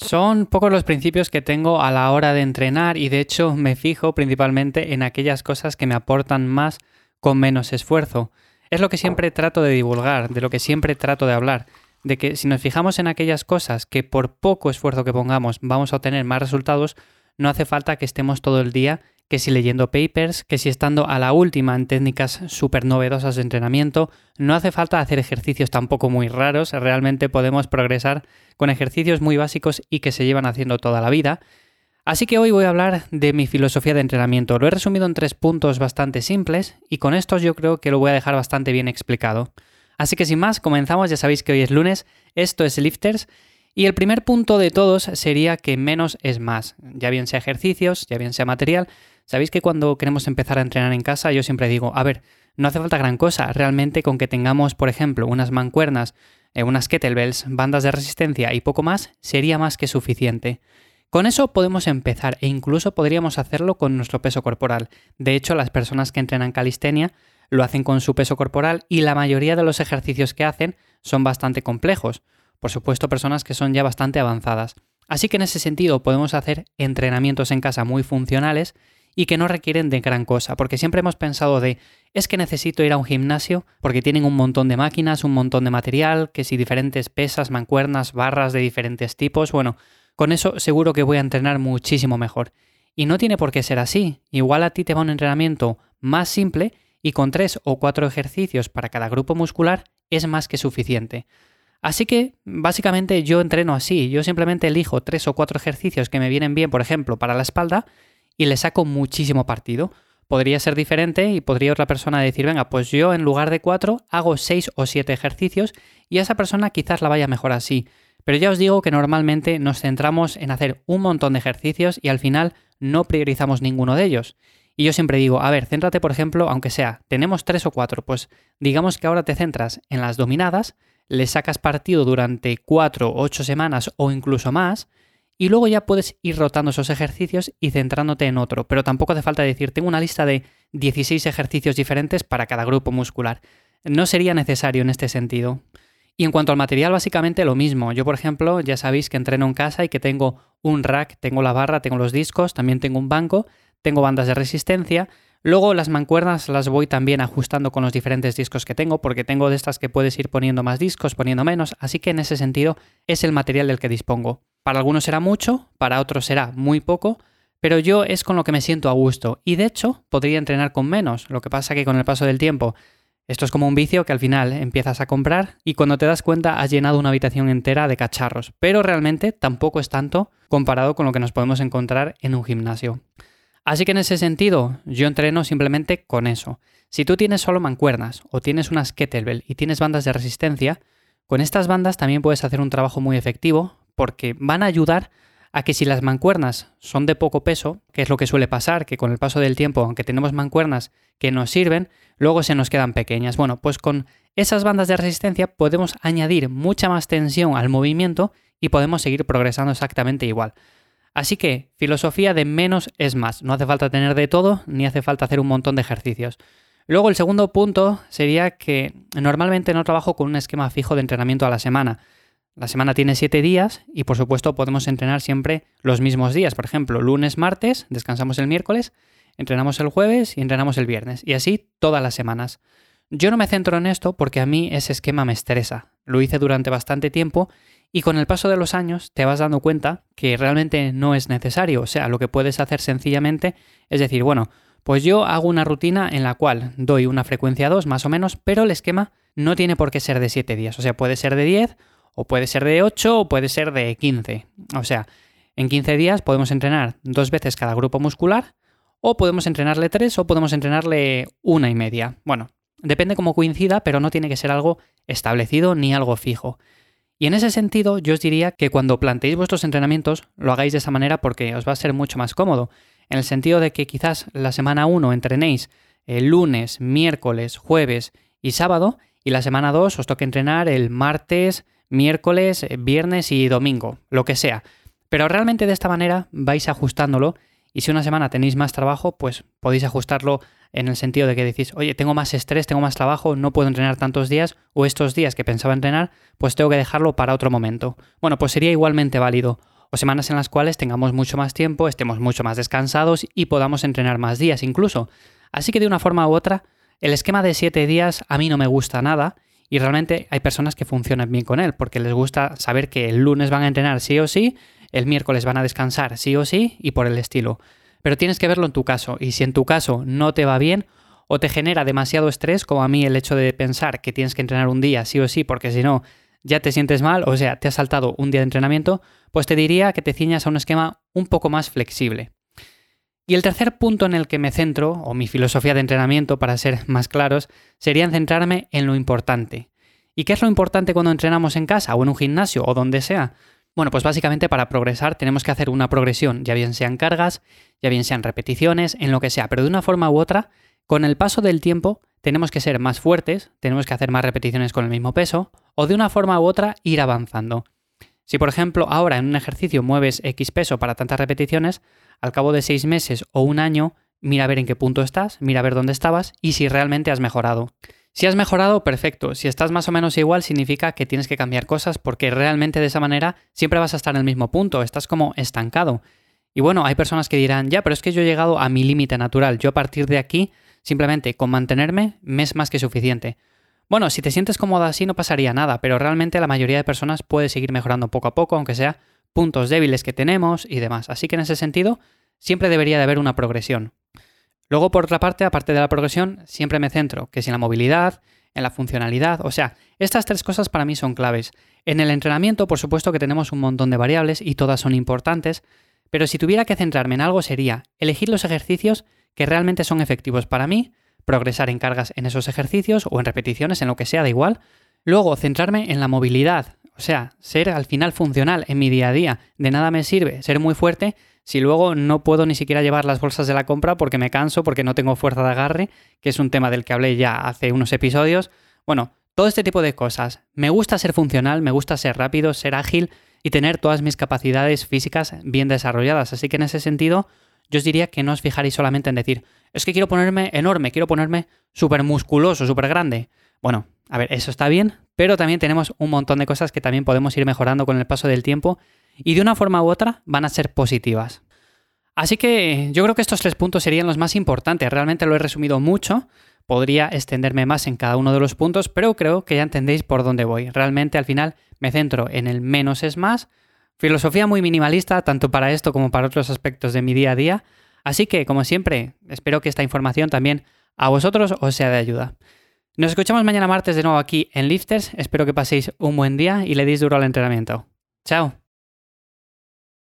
Son pocos los principios que tengo a la hora de entrenar y de hecho me fijo principalmente en aquellas cosas que me aportan más con menos esfuerzo. Es lo que siempre trato de divulgar, de lo que siempre trato de hablar, de que si nos fijamos en aquellas cosas que por poco esfuerzo que pongamos vamos a obtener más resultados, no hace falta que estemos todo el día que si leyendo papers, que si estando a la última en técnicas súper novedosas de entrenamiento, no hace falta hacer ejercicios tampoco muy raros, realmente podemos progresar con ejercicios muy básicos y que se llevan haciendo toda la vida. Así que hoy voy a hablar de mi filosofía de entrenamiento. Lo he resumido en tres puntos bastante simples y con estos yo creo que lo voy a dejar bastante bien explicado. Así que sin más, comenzamos, ya sabéis que hoy es lunes, esto es Lifters y el primer punto de todos sería que menos es más, ya bien sea ejercicios, ya bien sea material, Sabéis que cuando queremos empezar a entrenar en casa, yo siempre digo, a ver, no hace falta gran cosa, realmente con que tengamos, por ejemplo, unas mancuernas, eh, unas kettlebells, bandas de resistencia y poco más, sería más que suficiente. Con eso podemos empezar e incluso podríamos hacerlo con nuestro peso corporal. De hecho, las personas que entrenan calistenia lo hacen con su peso corporal y la mayoría de los ejercicios que hacen son bastante complejos. Por supuesto, personas que son ya bastante avanzadas. Así que en ese sentido podemos hacer entrenamientos en casa muy funcionales y que no requieren de gran cosa, porque siempre hemos pensado de, es que necesito ir a un gimnasio porque tienen un montón de máquinas, un montón de material, que si diferentes pesas, mancuernas, barras de diferentes tipos, bueno, con eso seguro que voy a entrenar muchísimo mejor. Y no tiene por qué ser así, igual a ti te va un entrenamiento más simple y con tres o cuatro ejercicios para cada grupo muscular es más que suficiente. Así que básicamente yo entreno así, yo simplemente elijo tres o cuatro ejercicios que me vienen bien, por ejemplo, para la espalda, y le saco muchísimo partido. Podría ser diferente y podría otra persona decir, venga, pues yo en lugar de cuatro hago seis o siete ejercicios y a esa persona quizás la vaya mejor así. Pero ya os digo que normalmente nos centramos en hacer un montón de ejercicios y al final no priorizamos ninguno de ellos. Y yo siempre digo, a ver, céntrate por ejemplo, aunque sea, tenemos tres o cuatro, pues digamos que ahora te centras en las dominadas, le sacas partido durante cuatro, ocho semanas o incluso más, y luego ya puedes ir rotando esos ejercicios y centrándote en otro, pero tampoco hace falta decir, tengo una lista de 16 ejercicios diferentes para cada grupo muscular. No sería necesario en este sentido. Y en cuanto al material, básicamente lo mismo. Yo, por ejemplo, ya sabéis que entreno en casa y que tengo un rack, tengo la barra, tengo los discos, también tengo un banco, tengo bandas de resistencia. Luego las mancuernas las voy también ajustando con los diferentes discos que tengo, porque tengo de estas que puedes ir poniendo más discos, poniendo menos, así que en ese sentido es el material del que dispongo. Para algunos será mucho, para otros será muy poco, pero yo es con lo que me siento a gusto y de hecho podría entrenar con menos. Lo que pasa que con el paso del tiempo esto es como un vicio que al final empiezas a comprar y cuando te das cuenta has llenado una habitación entera de cacharros, pero realmente tampoco es tanto comparado con lo que nos podemos encontrar en un gimnasio. Así que en ese sentido, yo entreno simplemente con eso. Si tú tienes solo mancuernas o tienes unas kettlebell y tienes bandas de resistencia, con estas bandas también puedes hacer un trabajo muy efectivo porque van a ayudar a que si las mancuernas son de poco peso, que es lo que suele pasar, que con el paso del tiempo, aunque tenemos mancuernas que nos sirven, luego se nos quedan pequeñas. Bueno, pues con esas bandas de resistencia podemos añadir mucha más tensión al movimiento y podemos seguir progresando exactamente igual. Así que, filosofía de menos es más. No hace falta tener de todo, ni hace falta hacer un montón de ejercicios. Luego, el segundo punto sería que normalmente no trabajo con un esquema fijo de entrenamiento a la semana. La semana tiene siete días y por supuesto podemos entrenar siempre los mismos días. Por ejemplo, lunes, martes, descansamos el miércoles, entrenamos el jueves y entrenamos el viernes. Y así todas las semanas. Yo no me centro en esto porque a mí ese esquema me estresa. Lo hice durante bastante tiempo y con el paso de los años te vas dando cuenta que realmente no es necesario. O sea, lo que puedes hacer sencillamente es decir, bueno, pues yo hago una rutina en la cual doy una frecuencia 2 más o menos, pero el esquema no tiene por qué ser de 7 días. O sea, puede ser de 10 o puede ser de 8 o puede ser de 15. O sea, en 15 días podemos entrenar dos veces cada grupo muscular o podemos entrenarle tres o podemos entrenarle una y media. Bueno, depende cómo coincida, pero no tiene que ser algo establecido ni algo fijo. Y en ese sentido, yo os diría que cuando planteéis vuestros entrenamientos, lo hagáis de esa manera porque os va a ser mucho más cómodo. En el sentido de que quizás la semana 1 entrenéis el lunes, miércoles, jueves y sábado, y la semana 2 os toque entrenar el martes, miércoles, eh, viernes y domingo, lo que sea. Pero realmente de esta manera vais ajustándolo y si una semana tenéis más trabajo, pues podéis ajustarlo en el sentido de que decís, oye, tengo más estrés, tengo más trabajo, no puedo entrenar tantos días o estos días que pensaba entrenar, pues tengo que dejarlo para otro momento. Bueno, pues sería igualmente válido. o semanas en las cuales tengamos mucho más tiempo, estemos mucho más descansados y podamos entrenar más días incluso. Así que de una forma u otra, el esquema de 7 días a mí no me gusta nada y realmente hay personas que funcionan bien con él porque les gusta saber que el lunes van a entrenar sí o sí, el miércoles van a descansar sí o sí y por el estilo. Pero tienes que verlo en tu caso y si en tu caso no te va bien o te genera demasiado estrés, como a mí el hecho de pensar que tienes que entrenar un día sí o sí porque si no ya te sientes mal, o sea, te has saltado un día de entrenamiento, pues te diría que te ciñas a un esquema un poco más flexible. Y el tercer punto en el que me centro, o mi filosofía de entrenamiento para ser más claros, sería en centrarme en lo importante. ¿Y qué es lo importante cuando entrenamos en casa o en un gimnasio o donde sea? Bueno, pues básicamente para progresar tenemos que hacer una progresión, ya bien sean cargas, ya bien sean repeticiones, en lo que sea, pero de una forma u otra, con el paso del tiempo tenemos que ser más fuertes, tenemos que hacer más repeticiones con el mismo peso, o de una forma u otra ir avanzando. Si por ejemplo ahora en un ejercicio mueves X peso para tantas repeticiones, al cabo de seis meses o un año, mira a ver en qué punto estás, mira a ver dónde estabas y si realmente has mejorado. Si has mejorado, perfecto. Si estás más o menos igual, significa que tienes que cambiar cosas porque realmente de esa manera siempre vas a estar en el mismo punto, estás como estancado. Y bueno, hay personas que dirán, ya, pero es que yo he llegado a mi límite natural, yo a partir de aquí, simplemente con mantenerme, me es más que suficiente. Bueno, si te sientes cómoda así no pasaría nada, pero realmente la mayoría de personas puede seguir mejorando poco a poco, aunque sea puntos débiles que tenemos y demás. Así que en ese sentido, siempre debería de haber una progresión. Luego, por otra parte, aparte de la progresión, siempre me centro, que si en la movilidad, en la funcionalidad, o sea, estas tres cosas para mí son claves. En el entrenamiento, por supuesto que tenemos un montón de variables y todas son importantes, pero si tuviera que centrarme en algo sería elegir los ejercicios que realmente son efectivos para mí, progresar en cargas en esos ejercicios o en repeticiones, en lo que sea, da igual. Luego, centrarme en la movilidad, o sea, ser al final funcional en mi día a día. De nada me sirve ser muy fuerte si luego no puedo ni siquiera llevar las bolsas de la compra porque me canso, porque no tengo fuerza de agarre, que es un tema del que hablé ya hace unos episodios. Bueno, todo este tipo de cosas. Me gusta ser funcional, me gusta ser rápido, ser ágil y tener todas mis capacidades físicas bien desarrolladas. Así que en ese sentido, yo os diría que no os fijaréis solamente en decir, es que quiero ponerme enorme, quiero ponerme súper musculoso, súper grande. Bueno, a ver, eso está bien, pero también tenemos un montón de cosas que también podemos ir mejorando con el paso del tiempo y de una forma u otra van a ser positivas. Así que yo creo que estos tres puntos serían los más importantes. Realmente lo he resumido mucho. Podría extenderme más en cada uno de los puntos, pero creo que ya entendéis por dónde voy. Realmente al final me centro en el menos es más. Filosofía muy minimalista, tanto para esto como para otros aspectos de mi día a día. Así que, como siempre, espero que esta información también a vosotros os sea de ayuda. Nos escuchamos mañana martes de nuevo aquí en Lifters. Espero que paséis un buen día y le deis duro al entrenamiento. Chao.